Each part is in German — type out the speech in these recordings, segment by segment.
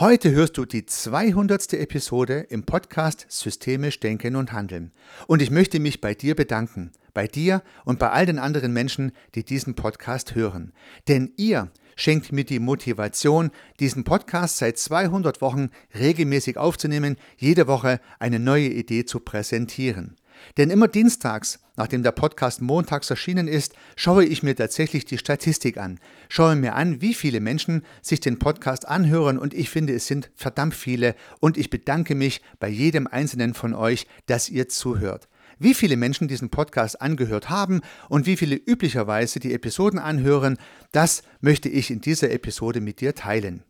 Heute hörst du die 200. Episode im Podcast Systemisch Denken und Handeln. Und ich möchte mich bei dir bedanken, bei dir und bei all den anderen Menschen, die diesen Podcast hören. Denn ihr schenkt mir die Motivation, diesen Podcast seit 200 Wochen regelmäßig aufzunehmen, jede Woche eine neue Idee zu präsentieren. Denn immer dienstags, nachdem der Podcast montags erschienen ist, schaue ich mir tatsächlich die Statistik an, schaue mir an, wie viele Menschen sich den Podcast anhören und ich finde, es sind verdammt viele und ich bedanke mich bei jedem einzelnen von euch, dass ihr zuhört. Wie viele Menschen diesen Podcast angehört haben und wie viele üblicherweise die Episoden anhören, das möchte ich in dieser Episode mit dir teilen.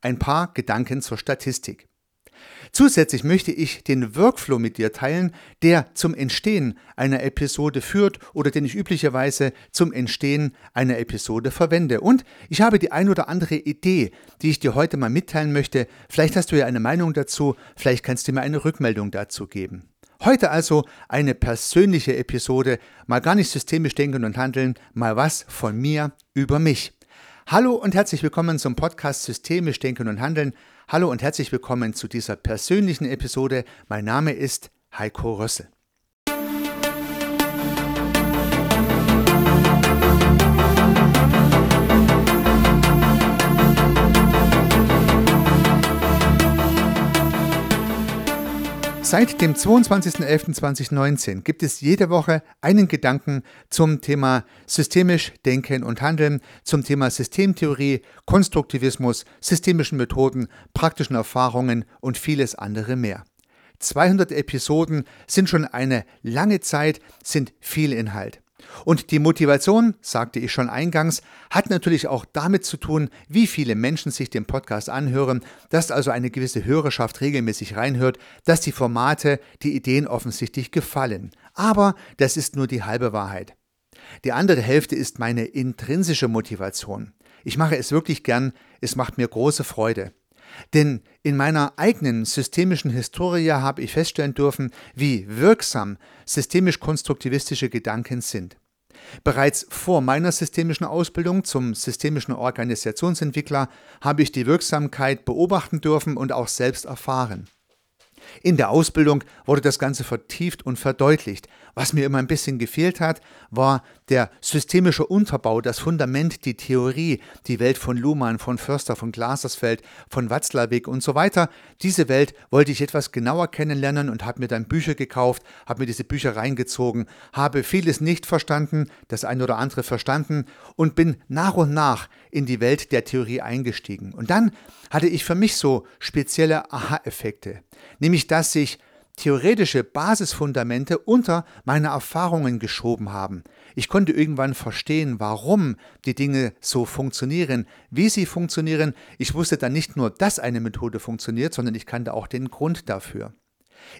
Ein paar Gedanken zur Statistik. Zusätzlich möchte ich den Workflow mit dir teilen, der zum Entstehen einer Episode führt oder den ich üblicherweise zum Entstehen einer Episode verwende. Und ich habe die ein oder andere Idee, die ich dir heute mal mitteilen möchte. Vielleicht hast du ja eine Meinung dazu, vielleicht kannst du mir eine Rückmeldung dazu geben. Heute also eine persönliche Episode, mal gar nicht systemisch denken und handeln, mal was von mir über mich. Hallo und herzlich willkommen zum Podcast Systemisch Denken und Handeln. Hallo und herzlich willkommen zu dieser persönlichen Episode. Mein Name ist Heiko Rössel. Seit dem 22.11.2019 gibt es jede Woche einen Gedanken zum Thema systemisch Denken und Handeln, zum Thema Systemtheorie, Konstruktivismus, systemischen Methoden, praktischen Erfahrungen und vieles andere mehr. 200 Episoden sind schon eine lange Zeit, sind viel Inhalt. Und die Motivation, sagte ich schon eingangs, hat natürlich auch damit zu tun, wie viele Menschen sich den Podcast anhören, dass also eine gewisse Hörerschaft regelmäßig reinhört, dass die Formate, die Ideen offensichtlich gefallen. Aber das ist nur die halbe Wahrheit. Die andere Hälfte ist meine intrinsische Motivation. Ich mache es wirklich gern, es macht mir große Freude. Denn in meiner eigenen systemischen Historie habe ich feststellen dürfen, wie wirksam systemisch-konstruktivistische Gedanken sind. Bereits vor meiner systemischen Ausbildung zum systemischen Organisationsentwickler habe ich die Wirksamkeit beobachten dürfen und auch selbst erfahren. In der Ausbildung wurde das Ganze vertieft und verdeutlicht. Was mir immer ein bisschen gefehlt hat, war der systemische Unterbau, das Fundament, die Theorie, die Welt von Luhmann, von Förster, von Glasersfeld, von Watzlawick und so weiter. Diese Welt wollte ich etwas genauer kennenlernen und habe mir dann Bücher gekauft, habe mir diese Bücher reingezogen, habe vieles nicht verstanden, das eine oder andere verstanden und bin nach und nach in die Welt der Theorie eingestiegen. Und dann hatte ich für mich so spezielle Aha-Effekte, nämlich dass sich theoretische Basisfundamente unter meine Erfahrungen geschoben haben. Ich konnte irgendwann verstehen, warum die Dinge so funktionieren, wie sie funktionieren. Ich wusste dann nicht nur, dass eine Methode funktioniert, sondern ich kannte auch den Grund dafür.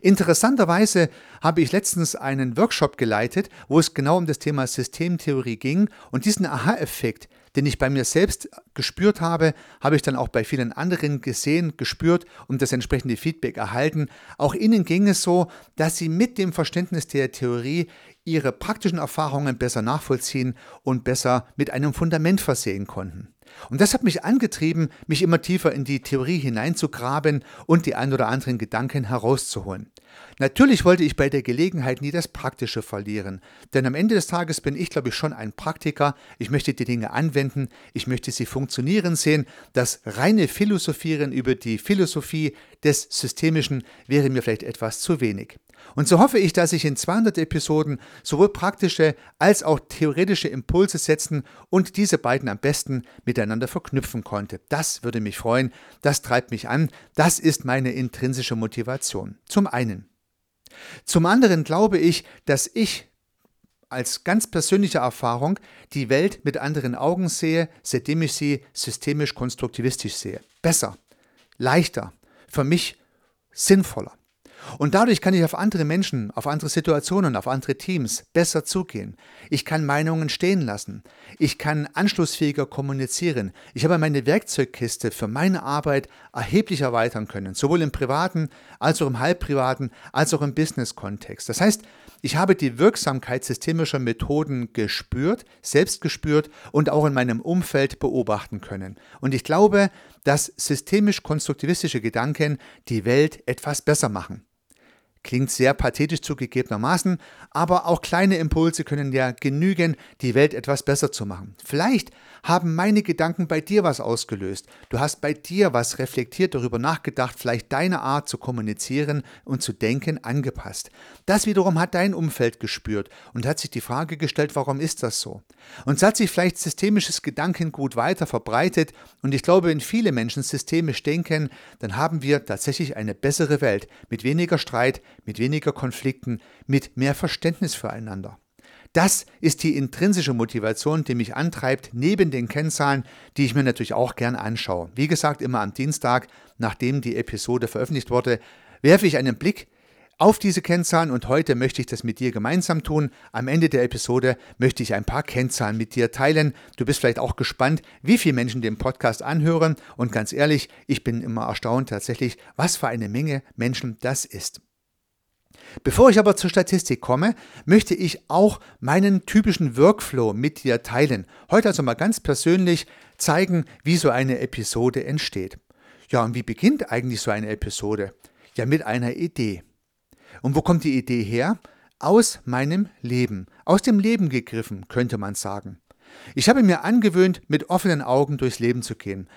Interessanterweise habe ich letztens einen Workshop geleitet, wo es genau um das Thema Systemtheorie ging und diesen Aha-Effekt, den ich bei mir selbst gespürt habe, habe ich dann auch bei vielen anderen gesehen, gespürt und das entsprechende Feedback erhalten. Auch ihnen ging es so, dass sie mit dem Verständnis der Theorie ihre praktischen Erfahrungen besser nachvollziehen und besser mit einem Fundament versehen konnten. Und das hat mich angetrieben, mich immer tiefer in die Theorie hineinzugraben und die ein oder anderen Gedanken herauszuholen. Natürlich wollte ich bei der Gelegenheit nie das Praktische verlieren, denn am Ende des Tages bin ich, glaube ich, schon ein Praktiker. Ich möchte die Dinge anwenden, ich möchte sie funktionieren sehen. Das reine Philosophieren über die Philosophie des Systemischen wäre mir vielleicht etwas zu wenig. Und so hoffe ich, dass ich in 200 Episoden sowohl praktische als auch theoretische Impulse setzen und diese beiden am besten miteinander verknüpfen konnte. Das würde mich freuen, das treibt mich an, das ist meine intrinsische Motivation. Zum einen. Zum anderen glaube ich, dass ich als ganz persönliche Erfahrung die Welt mit anderen Augen sehe, seitdem ich sie systemisch konstruktivistisch sehe. Besser, leichter, für mich sinnvoller. Und dadurch kann ich auf andere Menschen, auf andere Situationen, auf andere Teams besser zugehen. Ich kann Meinungen stehen lassen. Ich kann anschlussfähiger kommunizieren. Ich habe meine Werkzeugkiste für meine Arbeit erheblich erweitern können, sowohl im privaten als auch im halbprivaten als auch im Business-Kontext. Das heißt, ich habe die Wirksamkeit systemischer Methoden gespürt, selbst gespürt und auch in meinem Umfeld beobachten können. Und ich glaube, dass systemisch-konstruktivistische Gedanken die Welt etwas besser machen. Klingt sehr pathetisch zugegebenermaßen, aber auch kleine Impulse können ja genügen, die Welt etwas besser zu machen. Vielleicht haben meine Gedanken bei dir was ausgelöst. Du hast bei dir was reflektiert, darüber nachgedacht, vielleicht deine Art zu kommunizieren und zu denken angepasst. Das wiederum hat dein Umfeld gespürt und hat sich die Frage gestellt, warum ist das so? Und es hat sich vielleicht systemisches Gedankengut weiter verbreitet und ich glaube, wenn viele Menschen systemisch denken, dann haben wir tatsächlich eine bessere Welt mit weniger Streit, mit weniger Konflikten, mit mehr Verständnis füreinander. Das ist die intrinsische Motivation, die mich antreibt, neben den Kennzahlen, die ich mir natürlich auch gern anschaue. Wie gesagt, immer am Dienstag, nachdem die Episode veröffentlicht wurde, werfe ich einen Blick auf diese Kennzahlen und heute möchte ich das mit dir gemeinsam tun. Am Ende der Episode möchte ich ein paar Kennzahlen mit dir teilen. Du bist vielleicht auch gespannt, wie viele Menschen den Podcast anhören und ganz ehrlich, ich bin immer erstaunt tatsächlich, was für eine Menge Menschen das ist. Bevor ich aber zur Statistik komme, möchte ich auch meinen typischen Workflow mit dir teilen. Heute also mal ganz persönlich zeigen, wie so eine Episode entsteht. Ja, und wie beginnt eigentlich so eine Episode? Ja, mit einer Idee. Und wo kommt die Idee her? Aus meinem Leben. Aus dem Leben gegriffen, könnte man sagen. Ich habe mir angewöhnt, mit offenen Augen durchs Leben zu gehen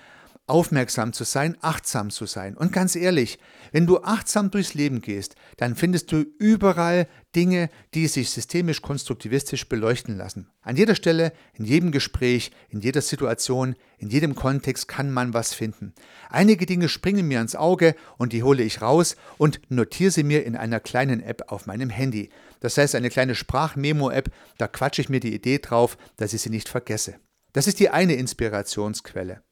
aufmerksam zu sein, achtsam zu sein. Und ganz ehrlich, wenn du achtsam durchs Leben gehst, dann findest du überall Dinge, die sich systemisch konstruktivistisch beleuchten lassen. An jeder Stelle, in jedem Gespräch, in jeder Situation, in jedem Kontext kann man was finden. Einige Dinge springen mir ins Auge und die hole ich raus und notiere sie mir in einer kleinen App auf meinem Handy. Das heißt eine kleine Sprachmemo-App, da quatsche ich mir die Idee drauf, dass ich sie nicht vergesse. Das ist die eine Inspirationsquelle.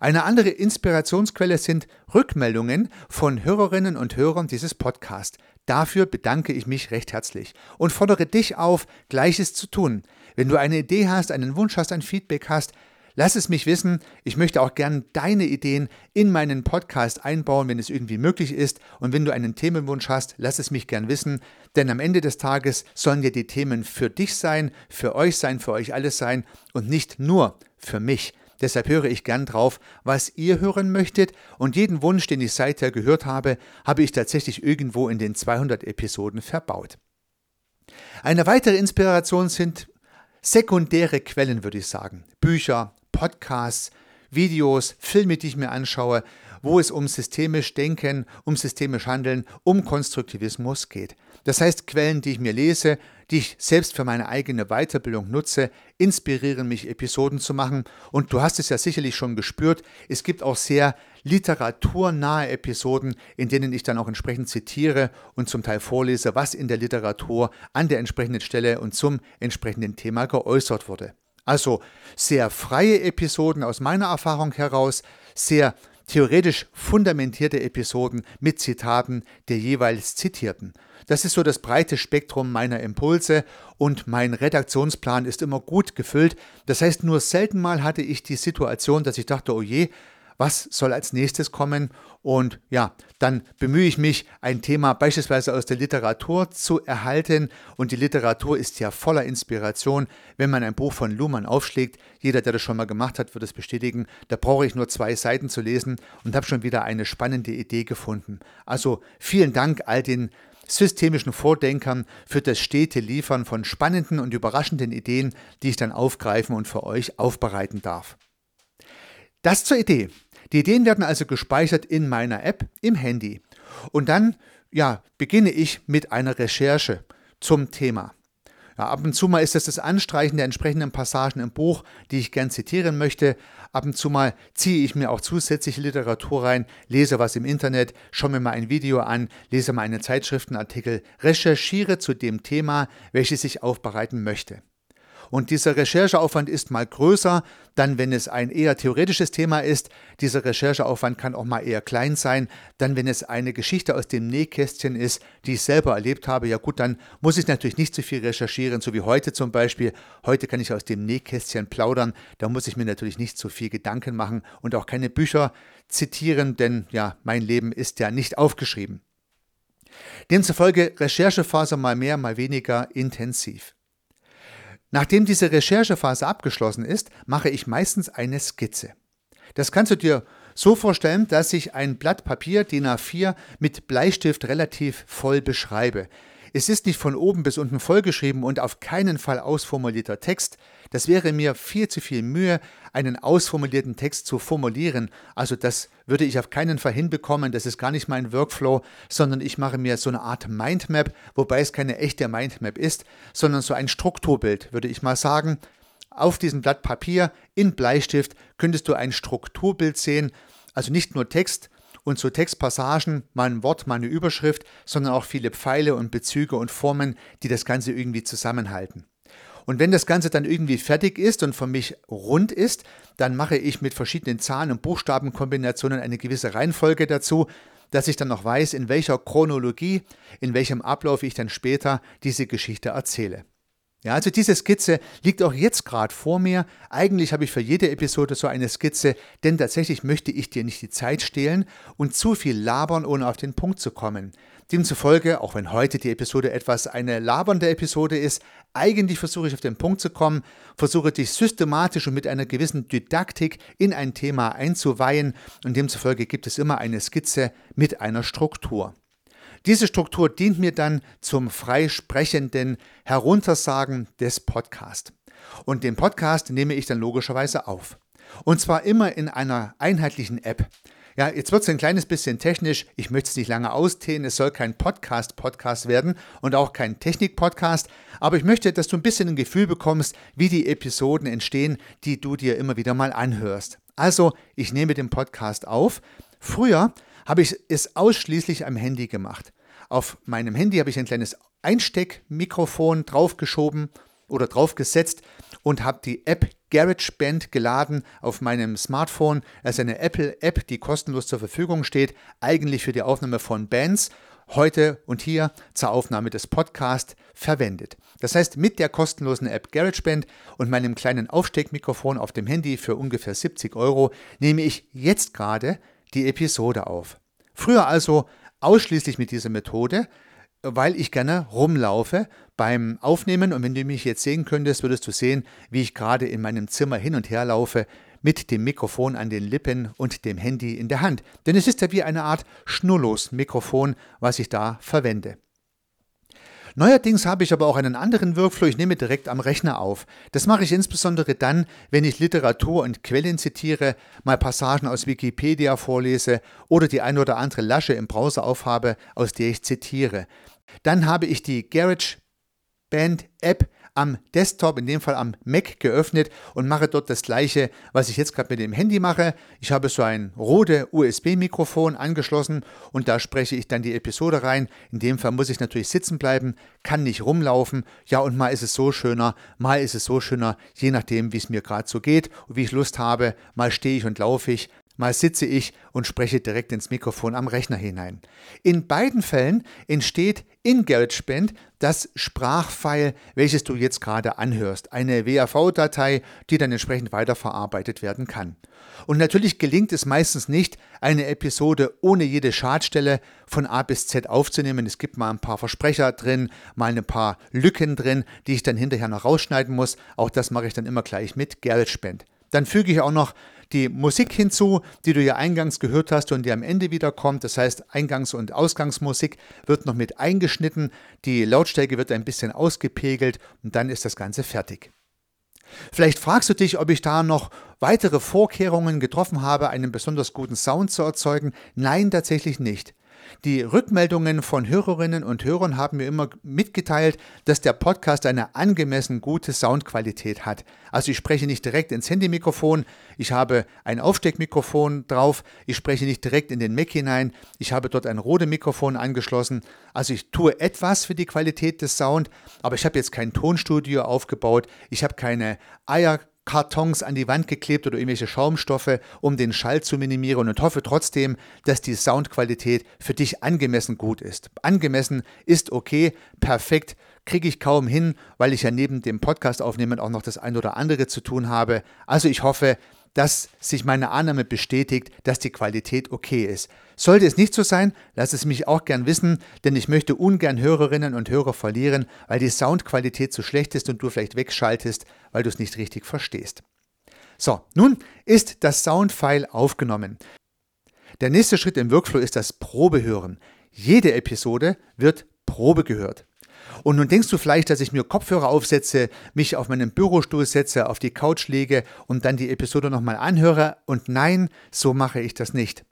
Eine andere Inspirationsquelle sind Rückmeldungen von Hörerinnen und Hörern dieses Podcasts. Dafür bedanke ich mich recht herzlich und fordere dich auf, Gleiches zu tun. Wenn du eine Idee hast, einen Wunsch hast, ein Feedback hast, lass es mich wissen. Ich möchte auch gern deine Ideen in meinen Podcast einbauen, wenn es irgendwie möglich ist. Und wenn du einen Themenwunsch hast, lass es mich gern wissen. Denn am Ende des Tages sollen ja die Themen für dich sein, für euch sein, für euch alles sein und nicht nur für mich. Deshalb höre ich gern drauf, was ihr hören möchtet und jeden Wunsch, den ich seither gehört habe, habe ich tatsächlich irgendwo in den 200 Episoden verbaut. Eine weitere Inspiration sind sekundäre Quellen, würde ich sagen. Bücher, Podcasts, Videos, Filme, die ich mir anschaue, wo es um systemisch Denken, um systemisch Handeln, um Konstruktivismus geht. Das heißt, Quellen, die ich mir lese, die ich selbst für meine eigene Weiterbildung nutze, inspirieren mich, Episoden zu machen. Und du hast es ja sicherlich schon gespürt, es gibt auch sehr literaturnahe Episoden, in denen ich dann auch entsprechend zitiere und zum Teil vorlese, was in der Literatur an der entsprechenden Stelle und zum entsprechenden Thema geäußert wurde. Also sehr freie Episoden aus meiner Erfahrung heraus, sehr theoretisch fundamentierte Episoden mit Zitaten der jeweils Zitierten. Das ist so das breite Spektrum meiner Impulse und mein Redaktionsplan ist immer gut gefüllt. Das heißt, nur selten mal hatte ich die Situation, dass ich dachte, oh je, was soll als nächstes kommen? Und ja, dann bemühe ich mich, ein Thema beispielsweise aus der Literatur zu erhalten. Und die Literatur ist ja voller Inspiration. Wenn man ein Buch von Luhmann aufschlägt, jeder, der das schon mal gemacht hat, wird es bestätigen, da brauche ich nur zwei Seiten zu lesen und habe schon wieder eine spannende Idee gefunden. Also vielen Dank all den systemischen Vordenkern für das stete Liefern von spannenden und überraschenden Ideen, die ich dann aufgreifen und für euch aufbereiten darf. Das zur Idee. Die Ideen werden also gespeichert in meiner App im Handy. Und dann ja, beginne ich mit einer Recherche zum Thema. Ja, ab und zu mal ist es das Anstreichen der entsprechenden Passagen im Buch, die ich gern zitieren möchte. Ab und zu mal ziehe ich mir auch zusätzliche Literatur rein, lese was im Internet, schaue mir mal ein Video an, lese mal einen Zeitschriftenartikel, recherchiere zu dem Thema, welches ich aufbereiten möchte. Und dieser Rechercheaufwand ist mal größer, dann wenn es ein eher theoretisches Thema ist. Dieser Rechercheaufwand kann auch mal eher klein sein. Dann wenn es eine Geschichte aus dem Nähkästchen ist, die ich selber erlebt habe, ja gut, dann muss ich natürlich nicht so viel recherchieren, so wie heute zum Beispiel. Heute kann ich aus dem Nähkästchen plaudern. Da muss ich mir natürlich nicht so viel Gedanken machen und auch keine Bücher zitieren, denn ja, mein Leben ist ja nicht aufgeschrieben. Demzufolge Recherchephase mal mehr, mal weniger intensiv. Nachdem diese Recherchephase abgeschlossen ist, mache ich meistens eine Skizze. Das kannst du dir so vorstellen, dass ich ein Blatt Papier DIN A4 mit Bleistift relativ voll beschreibe. Es ist nicht von oben bis unten vollgeschrieben und auf keinen Fall ausformulierter Text. Das wäre mir viel zu viel Mühe, einen ausformulierten Text zu formulieren. Also das würde ich auf keinen Fall hinbekommen. Das ist gar nicht mein Workflow, sondern ich mache mir so eine Art Mindmap, wobei es keine echte Mindmap ist, sondern so ein Strukturbild, würde ich mal sagen. Auf diesem Blatt Papier in Bleistift könntest du ein Strukturbild sehen, also nicht nur Text, und so Textpassagen, mal ein Wort, mal eine Überschrift, sondern auch viele Pfeile und Bezüge und Formen, die das Ganze irgendwie zusammenhalten. Und wenn das Ganze dann irgendwie fertig ist und für mich rund ist, dann mache ich mit verschiedenen Zahlen- und Buchstabenkombinationen eine gewisse Reihenfolge dazu, dass ich dann noch weiß, in welcher Chronologie, in welchem Ablauf ich dann später diese Geschichte erzähle. Ja, also diese Skizze liegt auch jetzt gerade vor mir. Eigentlich habe ich für jede Episode so eine Skizze, denn tatsächlich möchte ich dir nicht die Zeit stehlen und zu viel labern, ohne auf den Punkt zu kommen. Demzufolge, auch wenn heute die Episode etwas eine labernde Episode ist, eigentlich versuche ich auf den Punkt zu kommen, versuche dich systematisch und mit einer gewissen Didaktik in ein Thema einzuweihen und demzufolge gibt es immer eine Skizze mit einer Struktur. Diese Struktur dient mir dann zum freisprechenden Heruntersagen des Podcasts. Und den Podcast nehme ich dann logischerweise auf. Und zwar immer in einer einheitlichen App. Ja, jetzt wird es ein kleines bisschen technisch. Ich möchte es nicht lange ausdehnen. Es soll kein Podcast-Podcast werden und auch kein Technik-Podcast. Aber ich möchte, dass du ein bisschen ein Gefühl bekommst, wie die Episoden entstehen, die du dir immer wieder mal anhörst. Also, ich nehme den Podcast auf. Früher habe ich es ausschließlich am Handy gemacht. Auf meinem Handy habe ich ein kleines Einsteckmikrofon draufgeschoben oder draufgesetzt und habe die App GarageBand geladen auf meinem Smartphone. Das ist eine Apple-App, die kostenlos zur Verfügung steht, eigentlich für die Aufnahme von Bands, heute und hier zur Aufnahme des Podcasts verwendet. Das heißt, mit der kostenlosen App GarageBand und meinem kleinen Aufsteckmikrofon auf dem Handy für ungefähr 70 Euro nehme ich jetzt gerade die Episode auf. Früher also ausschließlich mit dieser Methode, weil ich gerne rumlaufe beim Aufnehmen und wenn du mich jetzt sehen könntest, würdest du sehen, wie ich gerade in meinem Zimmer hin und her laufe mit dem Mikrofon an den Lippen und dem Handy in der Hand. Denn es ist ja wie eine Art Schnurlos-Mikrofon, was ich da verwende. Neuerdings habe ich aber auch einen anderen Workflow, ich nehme direkt am Rechner auf. Das mache ich insbesondere dann, wenn ich Literatur und Quellen zitiere, mal Passagen aus Wikipedia vorlese oder die ein oder andere Lasche im Browser aufhabe, aus der ich zitiere. Dann habe ich die GarageBand App am Desktop, in dem Fall am Mac geöffnet und mache dort das gleiche, was ich jetzt gerade mit dem Handy mache. Ich habe so ein Rode USB-Mikrofon angeschlossen und da spreche ich dann die Episode rein. In dem Fall muss ich natürlich sitzen bleiben, kann nicht rumlaufen. Ja, und mal ist es so schöner, mal ist es so schöner, je nachdem, wie es mir gerade so geht und wie ich Lust habe. Mal stehe ich und laufe ich, mal sitze ich und spreche direkt ins Mikrofon am Rechner hinein. In beiden Fällen entsteht in GarageBand das Sprachfile, welches du jetzt gerade anhörst. Eine WAV-Datei, die dann entsprechend weiterverarbeitet werden kann. Und natürlich gelingt es meistens nicht, eine Episode ohne jede Schadstelle von A bis Z aufzunehmen. Es gibt mal ein paar Versprecher drin, mal ein paar Lücken drin, die ich dann hinterher noch rausschneiden muss. Auch das mache ich dann immer gleich mit GarageBand. Dann füge ich auch noch die Musik hinzu, die du ja eingangs gehört hast und die am Ende wieder kommt. Das heißt, Eingangs- und Ausgangsmusik wird noch mit eingeschnitten, die Lautstärke wird ein bisschen ausgepegelt und dann ist das Ganze fertig. Vielleicht fragst du dich, ob ich da noch weitere Vorkehrungen getroffen habe, einen besonders guten Sound zu erzeugen. Nein, tatsächlich nicht. Die Rückmeldungen von Hörerinnen und Hörern haben mir immer mitgeteilt, dass der Podcast eine angemessen gute Soundqualität hat. Also ich spreche nicht direkt ins Handymikrofon, ich habe ein Aufsteckmikrofon drauf, ich spreche nicht direkt in den Mac hinein, ich habe dort ein Rode Mikrofon angeschlossen. Also ich tue etwas für die Qualität des Sound, aber ich habe jetzt kein Tonstudio aufgebaut, ich habe keine Eier Kartons an die Wand geklebt oder irgendwelche Schaumstoffe, um den Schall zu minimieren und hoffe trotzdem, dass die Soundqualität für dich angemessen gut ist. Angemessen ist okay, perfekt kriege ich kaum hin, weil ich ja neben dem Podcast aufnehmen auch noch das ein oder andere zu tun habe. Also ich hoffe, dass sich meine Annahme bestätigt, dass die Qualität okay ist. Sollte es nicht so sein, lass es mich auch gern wissen, denn ich möchte ungern Hörerinnen und Hörer verlieren, weil die Soundqualität zu schlecht ist und du vielleicht wegschaltest, weil du es nicht richtig verstehst. So, nun ist das Soundfile aufgenommen. Der nächste Schritt im Workflow ist das Probehören. Jede Episode wird Probe gehört. Und nun denkst du vielleicht, dass ich mir Kopfhörer aufsetze, mich auf meinen Bürostuhl setze, auf die Couch lege und dann die Episode nochmal anhöre. Und nein, so mache ich das nicht.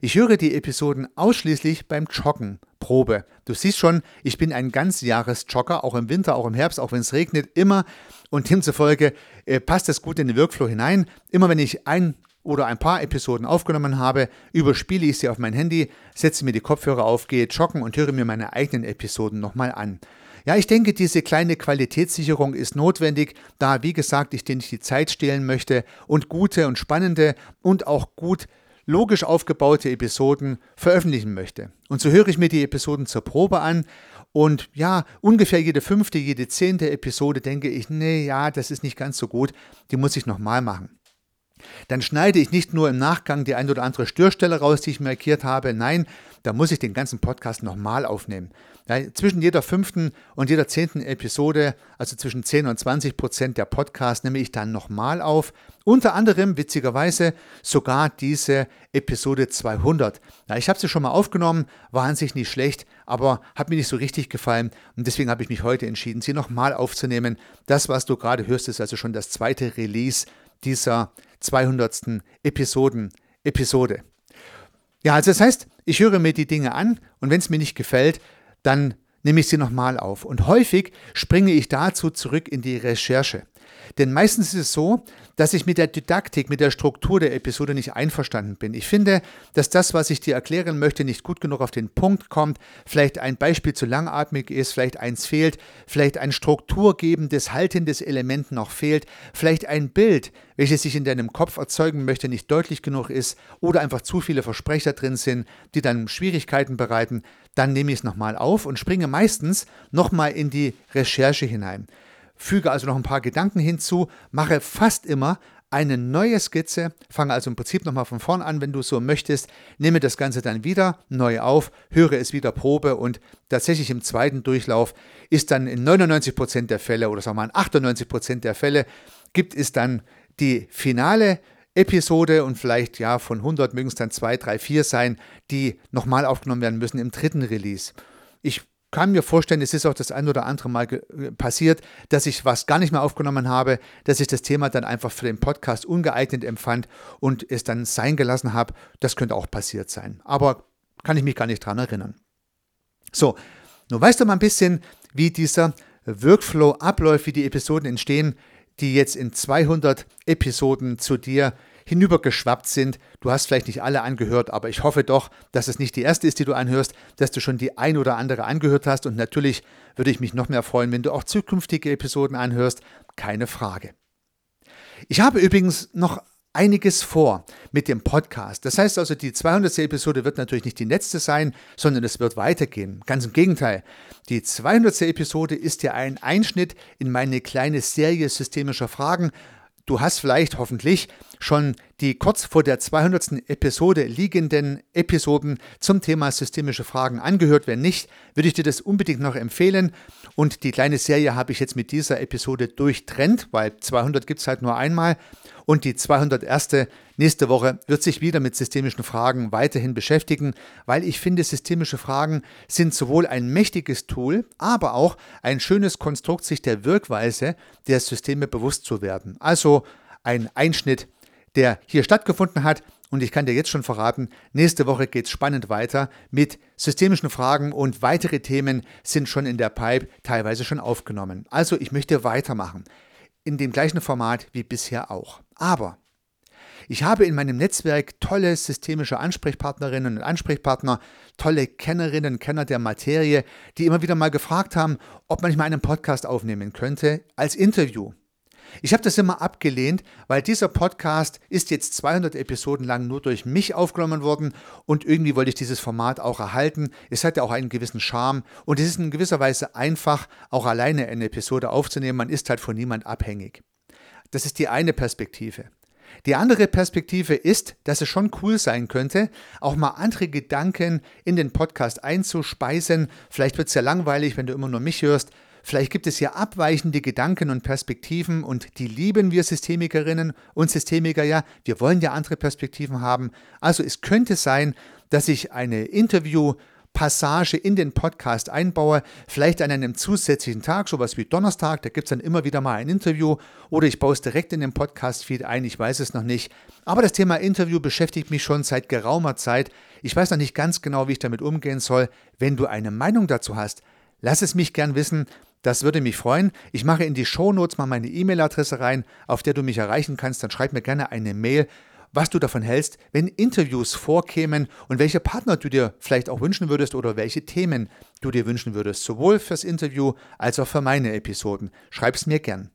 Ich höre die Episoden ausschließlich beim Joggen. Probe. Du siehst schon, ich bin ein ganz Jahresjogger, auch im Winter, auch im Herbst, auch wenn es regnet, immer. Und demzufolge äh, passt das gut in den Workflow hinein. Immer wenn ich ein oder ein paar Episoden aufgenommen habe, überspiele ich sie auf mein Handy, setze mir die Kopfhörer auf, gehe joggen und höre mir meine eigenen Episoden nochmal an. Ja, ich denke, diese kleine Qualitätssicherung ist notwendig, da, wie gesagt, ich dir nicht die Zeit stehlen möchte und gute und spannende und auch gut logisch aufgebaute Episoden veröffentlichen möchte. Und so höre ich mir die Episoden zur Probe an und ja, ungefähr jede fünfte, jede zehnte Episode denke ich, nee, ja, das ist nicht ganz so gut, die muss ich nochmal machen. Dann schneide ich nicht nur im Nachgang die ein oder andere Störstelle raus, die ich markiert habe, nein, da muss ich den ganzen Podcast nochmal aufnehmen. Ja, zwischen jeder fünften und jeder zehnten Episode, also zwischen 10 und 20 Prozent der Podcasts, nehme ich dann nochmal auf. Unter anderem, witzigerweise, sogar diese Episode 200. Ja, ich habe sie schon mal aufgenommen, war an sich nicht schlecht, aber hat mir nicht so richtig gefallen und deswegen habe ich mich heute entschieden, sie nochmal aufzunehmen. Das, was du gerade hörst, ist also schon das zweite Release dieser 200. Episoden, Episode. Ja, also das heißt, ich höre mir die Dinge an und wenn es mir nicht gefällt, dann nehme ich sie nochmal auf. Und häufig springe ich dazu zurück in die Recherche. Denn meistens ist es so, dass ich mit der Didaktik, mit der Struktur der Episode nicht einverstanden bin. Ich finde, dass das, was ich dir erklären möchte, nicht gut genug auf den Punkt kommt, vielleicht ein Beispiel zu langatmig ist, vielleicht eins fehlt, vielleicht ein strukturgebendes, haltendes Element noch fehlt, vielleicht ein Bild, welches sich in deinem Kopf erzeugen möchte, nicht deutlich genug ist oder einfach zu viele Versprecher drin sind, die dann Schwierigkeiten bereiten, dann nehme ich es nochmal auf und springe meistens nochmal in die Recherche hinein füge also noch ein paar Gedanken hinzu, mache fast immer eine neue Skizze, fange also im Prinzip nochmal von vorn an, wenn du so möchtest, nehme das Ganze dann wieder neu auf, höre es wieder Probe und tatsächlich im zweiten Durchlauf ist dann in 99% der Fälle oder sagen wir mal in 98% der Fälle gibt es dann die finale Episode und vielleicht ja von 100 mögen es dann 2, 3, 4 sein, die nochmal aufgenommen werden müssen im dritten Release. Ich kann mir vorstellen, es ist auch das ein oder andere Mal passiert, dass ich was gar nicht mehr aufgenommen habe, dass ich das Thema dann einfach für den Podcast ungeeignet empfand und es dann sein gelassen habe. Das könnte auch passiert sein. Aber kann ich mich gar nicht dran erinnern. So, nun weißt du mal ein bisschen, wie dieser Workflow abläuft, wie die Episoden entstehen, die jetzt in 200 Episoden zu dir hinübergeschwappt sind. Du hast vielleicht nicht alle angehört, aber ich hoffe doch, dass es nicht die erste ist, die du anhörst, dass du schon die ein oder andere angehört hast. Und natürlich würde ich mich noch mehr freuen, wenn du auch zukünftige Episoden anhörst. Keine Frage. Ich habe übrigens noch einiges vor mit dem Podcast. Das heißt also, die 200. Episode wird natürlich nicht die letzte sein, sondern es wird weitergehen. Ganz im Gegenteil. Die 200. Episode ist ja ein Einschnitt in meine kleine Serie systemischer Fragen, Du hast vielleicht hoffentlich schon die kurz vor der 200. Episode liegenden Episoden zum Thema systemische Fragen angehört. Wenn nicht, würde ich dir das unbedingt noch empfehlen. Und die kleine Serie habe ich jetzt mit dieser Episode durchtrennt, weil 200 gibt es halt nur einmal. Und die 201. nächste Woche wird sich wieder mit systemischen Fragen weiterhin beschäftigen, weil ich finde, systemische Fragen sind sowohl ein mächtiges Tool, aber auch ein schönes Konstrukt, sich der Wirkweise der Systeme bewusst zu werden. Also ein Einschnitt, der hier stattgefunden hat. Und ich kann dir jetzt schon verraten, nächste Woche geht es spannend weiter mit systemischen Fragen und weitere Themen sind schon in der Pipe teilweise schon aufgenommen. Also ich möchte weitermachen in dem gleichen Format wie bisher auch. Aber ich habe in meinem Netzwerk tolle systemische Ansprechpartnerinnen und Ansprechpartner, tolle Kennerinnen und Kenner der Materie, die immer wieder mal gefragt haben, ob man nicht mal einen Podcast aufnehmen könnte als Interview. Ich habe das immer abgelehnt, weil dieser Podcast ist jetzt 200 Episoden lang nur durch mich aufgenommen worden und irgendwie wollte ich dieses Format auch erhalten. Es hat ja auch einen gewissen Charme und es ist in gewisser Weise einfach, auch alleine eine Episode aufzunehmen. Man ist halt von niemand abhängig. Das ist die eine Perspektive. Die andere Perspektive ist, dass es schon cool sein könnte, auch mal andere Gedanken in den Podcast einzuspeisen. Vielleicht wird es ja langweilig, wenn du immer nur mich hörst. Vielleicht gibt es ja abweichende Gedanken und Perspektiven und die lieben wir Systemikerinnen und Systemiker ja. Wir wollen ja andere Perspektiven haben. Also es könnte sein, dass ich eine Interview Passage in den Podcast einbaue, vielleicht an einem zusätzlichen Tag, sowas wie Donnerstag, da gibt es dann immer wieder mal ein Interview oder ich baue es direkt in den Podcast-Feed ein, ich weiß es noch nicht. Aber das Thema Interview beschäftigt mich schon seit geraumer Zeit. Ich weiß noch nicht ganz genau, wie ich damit umgehen soll. Wenn du eine Meinung dazu hast, lass es mich gern wissen. Das würde mich freuen. Ich mache in die Shownotes mal meine E-Mail-Adresse rein, auf der du mich erreichen kannst. Dann schreib mir gerne eine Mail was du davon hältst, wenn Interviews vorkämen und welche Partner du dir vielleicht auch wünschen würdest oder welche Themen du dir wünschen würdest, sowohl fürs Interview als auch für meine Episoden. Schreib's mir gern.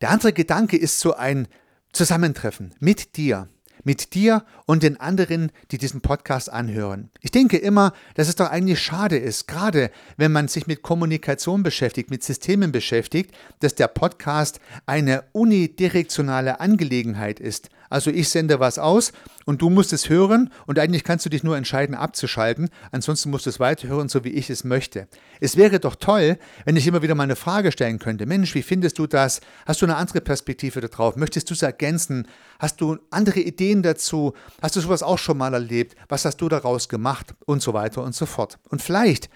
Der andere Gedanke ist so ein Zusammentreffen mit dir mit dir und den anderen, die diesen Podcast anhören. Ich denke immer, dass es doch eigentlich schade ist, gerade wenn man sich mit Kommunikation beschäftigt, mit Systemen beschäftigt, dass der Podcast eine unidirektionale Angelegenheit ist. Also ich sende was aus und du musst es hören und eigentlich kannst du dich nur entscheiden abzuschalten, ansonsten musst du es weiterhören, so wie ich es möchte. Es wäre doch toll, wenn ich immer wieder mal eine Frage stellen könnte. Mensch, wie findest du das? Hast du eine andere Perspektive darauf? Möchtest du es ergänzen? Hast du andere Ideen dazu? Hast du sowas auch schon mal erlebt? Was hast du daraus gemacht? Und so weiter und so fort. Und vielleicht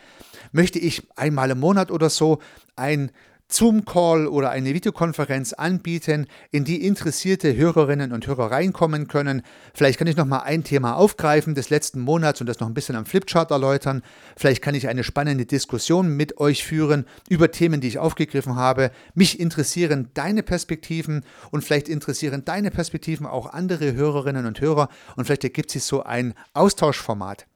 möchte ich einmal im Monat oder so ein Zoom-Call oder eine Videokonferenz anbieten, in die interessierte Hörerinnen und Hörer reinkommen können. Vielleicht kann ich noch mal ein Thema aufgreifen des letzten Monats und das noch ein bisschen am Flipchart erläutern. Vielleicht kann ich eine spannende Diskussion mit euch führen über Themen, die ich aufgegriffen habe. Mich interessieren deine Perspektiven und vielleicht interessieren deine Perspektiven auch andere Hörerinnen und Hörer und vielleicht ergibt sich so ein Austauschformat.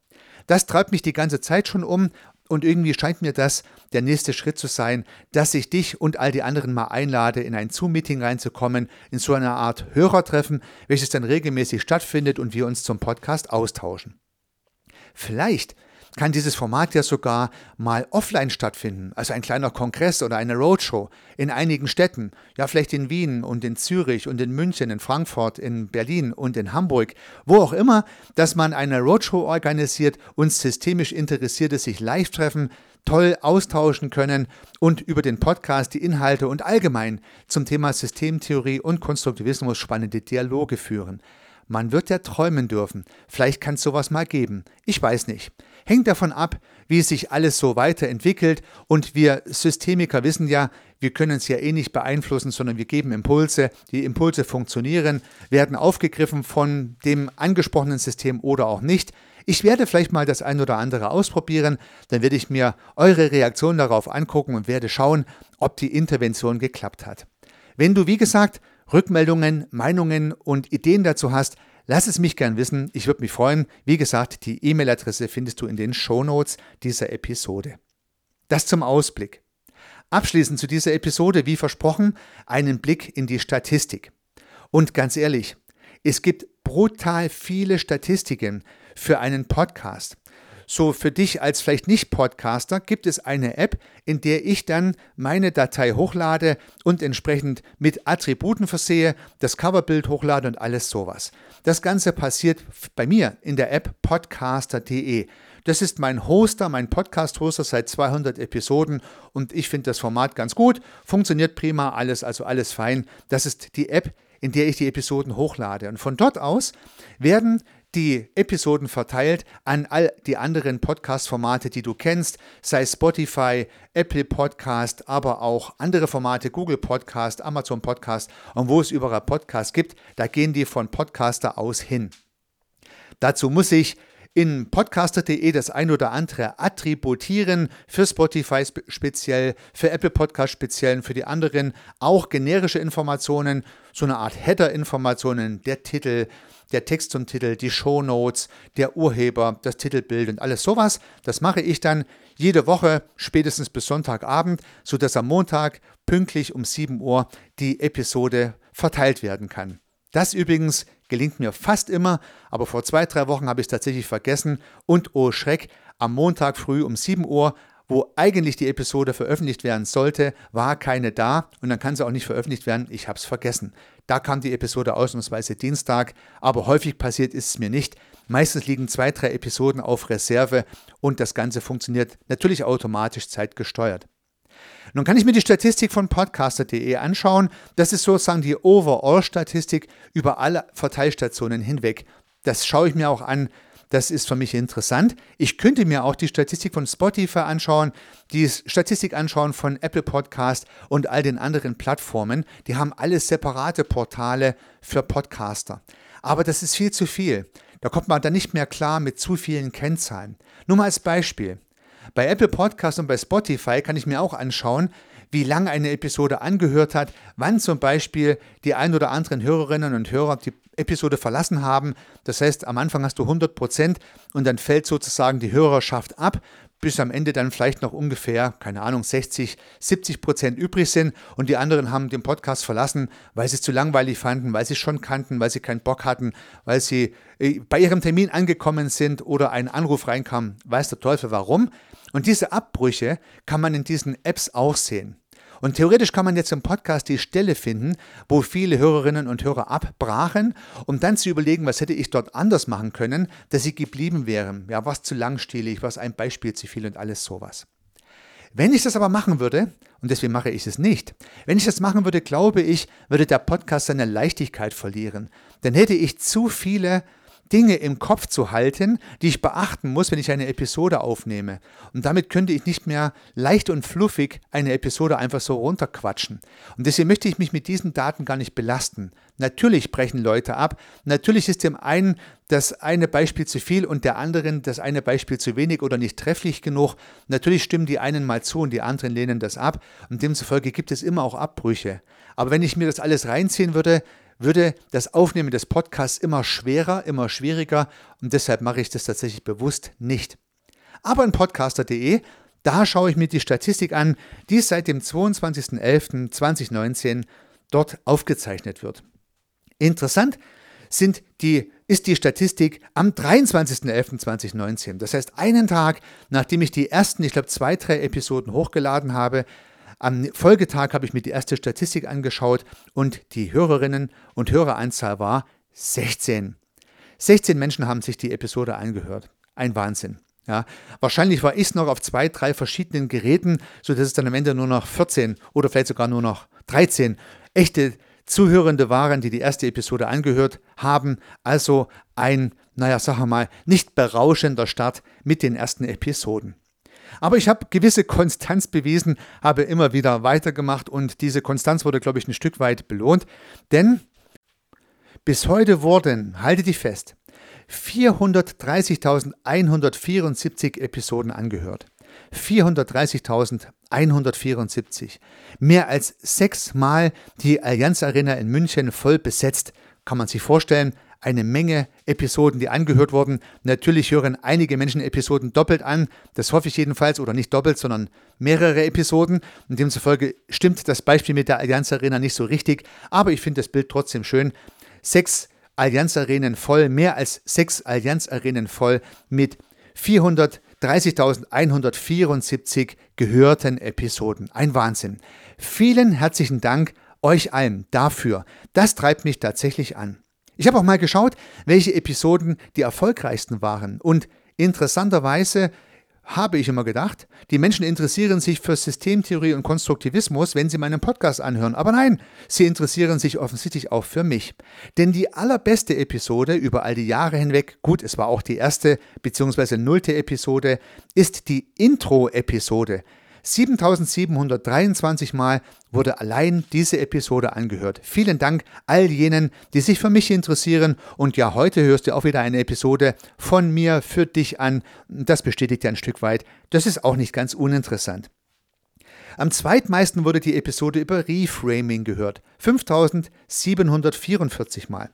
Das treibt mich die ganze Zeit schon um und irgendwie scheint mir das der nächste Schritt zu sein, dass ich dich und all die anderen mal einlade, in ein Zoom-Meeting reinzukommen, in so eine Art Hörertreffen, welches dann regelmäßig stattfindet und wir uns zum Podcast austauschen. Vielleicht kann dieses Format ja sogar mal offline stattfinden, also ein kleiner Kongress oder eine Roadshow in einigen Städten, ja vielleicht in Wien und in Zürich und in München, in Frankfurt, in Berlin und in Hamburg, wo auch immer, dass man eine Roadshow organisiert und systemisch Interessierte sich live treffen, toll austauschen können und über den Podcast die Inhalte und allgemein zum Thema Systemtheorie und Konstruktivismus spannende Dialoge führen. Man wird ja träumen dürfen. Vielleicht kann es sowas mal geben. Ich weiß nicht. Hängt davon ab, wie sich alles so weiterentwickelt. Und wir Systemiker wissen ja, wir können es ja eh nicht beeinflussen, sondern wir geben Impulse. Die Impulse funktionieren, werden aufgegriffen von dem angesprochenen System oder auch nicht. Ich werde vielleicht mal das ein oder andere ausprobieren, dann werde ich mir eure Reaktion darauf angucken und werde schauen, ob die Intervention geklappt hat. Wenn du, wie gesagt, Rückmeldungen, Meinungen und Ideen dazu hast, lass es mich gern wissen. Ich würde mich freuen. Wie gesagt, die E-Mail-Adresse findest du in den Shownotes dieser Episode. Das zum Ausblick. Abschließend zu dieser Episode, wie versprochen, einen Blick in die Statistik. Und ganz ehrlich, es gibt brutal viele Statistiken für einen Podcast. So für dich als vielleicht nicht Podcaster gibt es eine App, in der ich dann meine Datei hochlade und entsprechend mit Attributen versehe, das Coverbild hochlade und alles sowas. Das Ganze passiert bei mir in der App podcaster.de. Das ist mein Hoster, mein Podcast-Hoster seit 200 Episoden und ich finde das Format ganz gut, funktioniert prima, alles, also alles fein. Das ist die App, in der ich die Episoden hochlade. Und von dort aus werden die Episoden verteilt an all die anderen Podcast-Formate, die du kennst, sei Spotify, Apple Podcast, aber auch andere Formate, Google Podcast, Amazon Podcast und wo es überall Podcasts gibt, da gehen die von Podcaster aus hin. Dazu muss ich in podcaster.de das ein oder andere attributieren, für Spotify speziell, für Apple Podcast speziell, für die anderen auch generische Informationen, so eine Art Header-Informationen, der Titel, der Text zum Titel, die Shownotes, der Urheber, das Titelbild und alles sowas. Das mache ich dann jede Woche, spätestens bis Sonntagabend, sodass am Montag pünktlich um 7 Uhr die Episode verteilt werden kann. Das übrigens gelingt mir fast immer, aber vor zwei, drei Wochen habe ich es tatsächlich vergessen und oh Schreck, am Montag früh um 7 Uhr wo eigentlich die Episode veröffentlicht werden sollte, war keine da und dann kann sie auch nicht veröffentlicht werden. Ich habe es vergessen. Da kam die Episode ausnahmsweise Dienstag, aber häufig passiert ist es mir nicht. Meistens liegen zwei, drei Episoden auf Reserve und das Ganze funktioniert natürlich automatisch zeitgesteuert. Nun kann ich mir die Statistik von podcaster.de anschauen. Das ist sozusagen die Overall-Statistik über alle Verteilstationen hinweg. Das schaue ich mir auch an. Das ist für mich interessant. Ich könnte mir auch die Statistik von Spotify anschauen, die Statistik anschauen von Apple Podcast und all den anderen Plattformen. Die haben alle separate Portale für Podcaster. Aber das ist viel zu viel. Da kommt man dann nicht mehr klar mit zu vielen Kennzahlen. Nur mal als Beispiel. Bei Apple Podcast und bei Spotify kann ich mir auch anschauen, wie lange eine Episode angehört hat, wann zum Beispiel die ein oder anderen Hörerinnen und Hörer die Episode verlassen haben. Das heißt, am Anfang hast du 100 Prozent und dann fällt sozusagen die Hörerschaft ab, bis am Ende dann vielleicht noch ungefähr, keine Ahnung, 60, 70 Prozent übrig sind und die anderen haben den Podcast verlassen, weil sie es zu langweilig fanden, weil sie es schon kannten, weil sie keinen Bock hatten, weil sie äh, bei ihrem Termin angekommen sind oder ein Anruf reinkam, weiß der Teufel warum. Und diese Abbrüche kann man in diesen Apps auch sehen. Und theoretisch kann man jetzt im Podcast die Stelle finden, wo viele Hörerinnen und Hörer abbrachen, um dann zu überlegen, was hätte ich dort anders machen können, dass sie geblieben wären. Ja, was zu langstielig, was ein Beispiel zu viel und alles sowas. Wenn ich das aber machen würde, und deswegen mache ich es nicht, wenn ich das machen würde, glaube ich, würde der Podcast seine Leichtigkeit verlieren. Dann hätte ich zu viele Dinge im Kopf zu halten, die ich beachten muss, wenn ich eine Episode aufnehme. Und damit könnte ich nicht mehr leicht und fluffig eine Episode einfach so runterquatschen. Und deswegen möchte ich mich mit diesen Daten gar nicht belasten. Natürlich brechen Leute ab. Natürlich ist dem einen das eine Beispiel zu viel und der anderen das eine Beispiel zu wenig oder nicht trefflich genug. Natürlich stimmen die einen mal zu und die anderen lehnen das ab. Und demzufolge gibt es immer auch Abbrüche. Aber wenn ich mir das alles reinziehen würde, würde das Aufnehmen des Podcasts immer schwerer, immer schwieriger und deshalb mache ich das tatsächlich bewusst nicht. Aber in podcaster.de, da schaue ich mir die Statistik an, die seit dem 22.11.2019 dort aufgezeichnet wird. Interessant sind die, ist die Statistik am 23.11.2019. Das heißt, einen Tag, nachdem ich die ersten, ich glaube, zwei, drei Episoden hochgeladen habe, am Folgetag habe ich mir die erste Statistik angeschaut und die Hörerinnen und Höreranzahl war 16. 16 Menschen haben sich die Episode angehört. Ein Wahnsinn. Ja, wahrscheinlich war ich noch auf zwei, drei verschiedenen Geräten, sodass es dann am Ende nur noch 14 oder vielleicht sogar nur noch 13 echte Zuhörende waren, die die erste Episode angehört haben. Also ein, naja, sagen wir mal, nicht berauschender Start mit den ersten Episoden. Aber ich habe gewisse Konstanz bewiesen, habe immer wieder weitergemacht und diese Konstanz wurde, glaube ich, ein Stück weit belohnt. Denn bis heute wurden, halte dich fest, 430.174 Episoden angehört. 430.174. Mehr als sechsmal die Allianz Arena in München voll besetzt. Kann man sich vorstellen, eine Menge Episoden, die angehört wurden. Natürlich hören einige Menschen Episoden doppelt an. Das hoffe ich jedenfalls. Oder nicht doppelt, sondern mehrere Episoden. Und demzufolge stimmt das Beispiel mit der Allianz Arena nicht so richtig. Aber ich finde das Bild trotzdem schön. Sechs Allianz Arenen voll, mehr als sechs Allianz Arenen voll mit 430.174 gehörten Episoden. Ein Wahnsinn. Vielen herzlichen Dank euch allen dafür. Das treibt mich tatsächlich an. Ich habe auch mal geschaut, welche Episoden die erfolgreichsten waren. Und interessanterweise habe ich immer gedacht, die Menschen interessieren sich für Systemtheorie und Konstruktivismus, wenn sie meinen Podcast anhören. Aber nein, sie interessieren sich offensichtlich auch für mich. Denn die allerbeste Episode über all die Jahre hinweg, gut, es war auch die erste bzw. nullte Episode, ist die Intro-Episode. 7723 Mal wurde allein diese Episode angehört. Vielen Dank all jenen, die sich für mich interessieren. Und ja, heute hörst du auch wieder eine Episode von mir für dich an. Das bestätigt ja ein Stück weit. Das ist auch nicht ganz uninteressant. Am zweitmeisten wurde die Episode über Reframing gehört. 5744 Mal.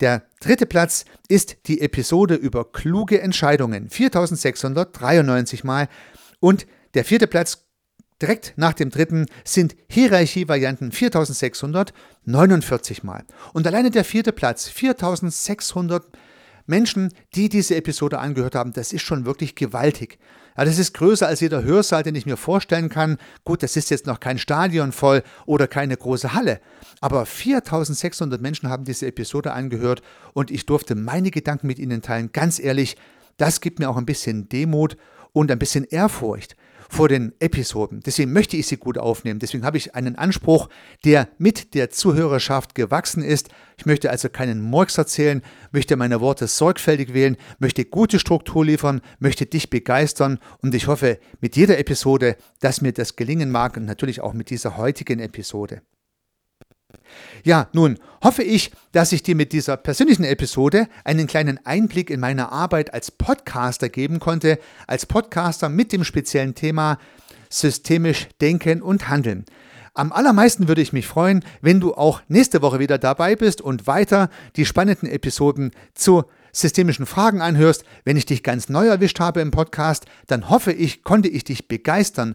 Der dritte Platz ist die Episode über kluge Entscheidungen. 4693 Mal. Und der vierte Platz direkt nach dem dritten sind Hierarchievarianten 4649 Mal. Und alleine der vierte Platz, 4600 Menschen, die diese Episode angehört haben, das ist schon wirklich gewaltig. Ja, das ist größer als jeder Hörsaal, den ich mir vorstellen kann. Gut, das ist jetzt noch kein Stadion voll oder keine große Halle. Aber 4600 Menschen haben diese Episode angehört und ich durfte meine Gedanken mit ihnen teilen. Ganz ehrlich, das gibt mir auch ein bisschen Demut und ein bisschen Ehrfurcht vor den Episoden. Deswegen möchte ich sie gut aufnehmen. Deswegen habe ich einen Anspruch, der mit der Zuhörerschaft gewachsen ist. Ich möchte also keinen Murks erzählen, möchte meine Worte sorgfältig wählen, möchte gute Struktur liefern, möchte dich begeistern und ich hoffe mit jeder Episode, dass mir das gelingen mag und natürlich auch mit dieser heutigen Episode. Ja, nun hoffe ich, dass ich dir mit dieser persönlichen Episode einen kleinen Einblick in meine Arbeit als Podcaster geben konnte, als Podcaster mit dem speziellen Thema systemisch denken und handeln. Am allermeisten würde ich mich freuen, wenn du auch nächste Woche wieder dabei bist und weiter die spannenden Episoden zu systemischen Fragen anhörst. Wenn ich dich ganz neu erwischt habe im Podcast, dann hoffe ich, konnte ich dich begeistern,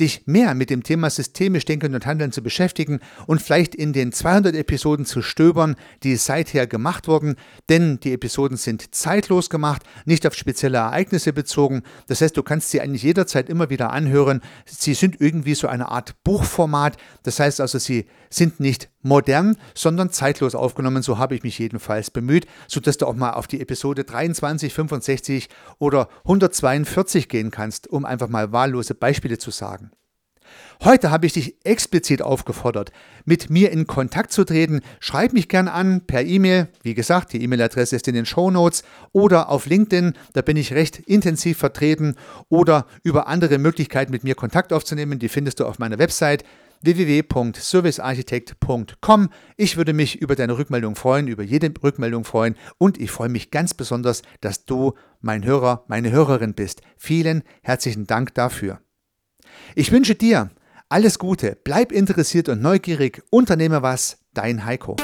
dich mehr mit dem Thema systemisch Denken und Handeln zu beschäftigen und vielleicht in den 200 Episoden zu stöbern, die seither gemacht wurden, denn die Episoden sind zeitlos gemacht, nicht auf spezielle Ereignisse bezogen. Das heißt, du kannst sie eigentlich jederzeit immer wieder anhören. Sie sind irgendwie so eine Art Buchformat. Das heißt also, sie sind nicht modern, sondern zeitlos aufgenommen. So habe ich mich jedenfalls bemüht, sodass du auch mal auf die Episode 23, 65 oder 142 gehen kannst, um einfach mal wahllose Beispiele zu sagen. Heute habe ich dich explizit aufgefordert, mit mir in Kontakt zu treten. Schreib mich gern an per E-Mail. Wie gesagt, die E-Mail-Adresse ist in den Show Notes oder auf LinkedIn. Da bin ich recht intensiv vertreten oder über andere Möglichkeiten mit mir Kontakt aufzunehmen. Die findest du auf meiner Website www.servicearchitekt.com. Ich würde mich über deine Rückmeldung freuen, über jede Rückmeldung freuen und ich freue mich ganz besonders, dass du mein Hörer, meine Hörerin bist. Vielen herzlichen Dank dafür. Ich wünsche dir alles Gute, bleib interessiert und neugierig, unternehme was, dein Heiko.